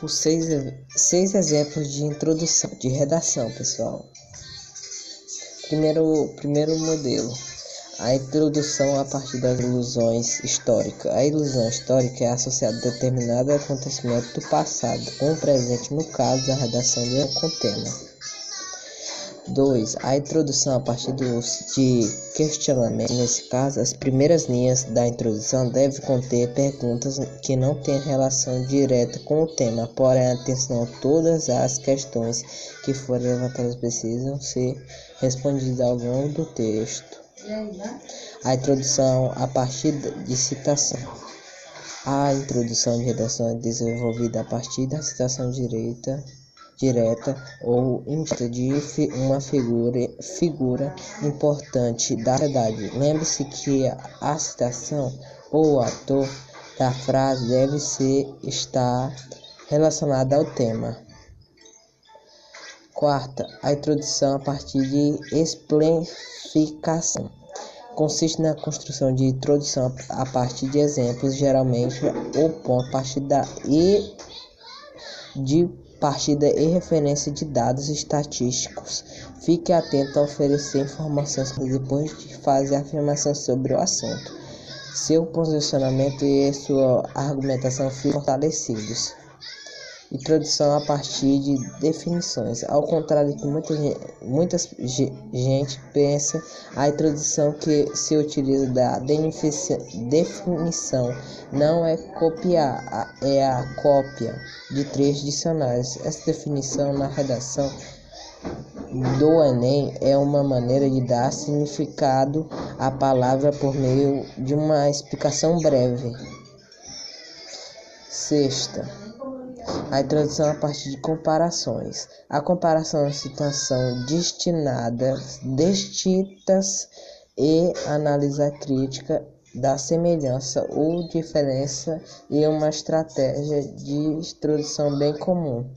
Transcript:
por seis, seis exemplos de introdução, de redação, pessoal. Primeiro, primeiro modelo. A introdução a partir das ilusões históricas. A ilusão histórica é associada a determinado acontecimento do passado com o presente, no caso da redação de um tema. 2. A introdução a partir dos, de questionamento. Nesse caso, as primeiras linhas da introdução devem conter perguntas que não têm relação direta com o tema, porém, atenção, todas as questões que forem levantadas precisam ser respondidas ao longo do texto. A introdução a partir de citação. A introdução de redação é desenvolvida a partir da citação direita direta ou indireta de uma figura, figura importante da sociedade. Lembre-se que a citação ou o ator da frase deve ser, estar relacionada ao tema. Quarta, a introdução a partir de explicação. Consiste na construção de introdução a partir de exemplos, geralmente o ponto a partir da e de partida e referência de dados estatísticos. Fique atento a oferecer informações depois de fazer afirmação sobre o assunto. Seu posicionamento e sua argumentação ficam fortalecidos. Introdução a partir de definições. Ao contrário que muita, muita gente pensa, a introdução que se utiliza da definição não é copiar, é a cópia de três dicionários. Essa definição na redação do Enem é uma maneira de dar significado à palavra por meio de uma explicação breve. Sexta a introdução a partir de comparações. A comparação é situação destinada, distintas e análise crítica da semelhança ou diferença e uma estratégia de introdução bem comum.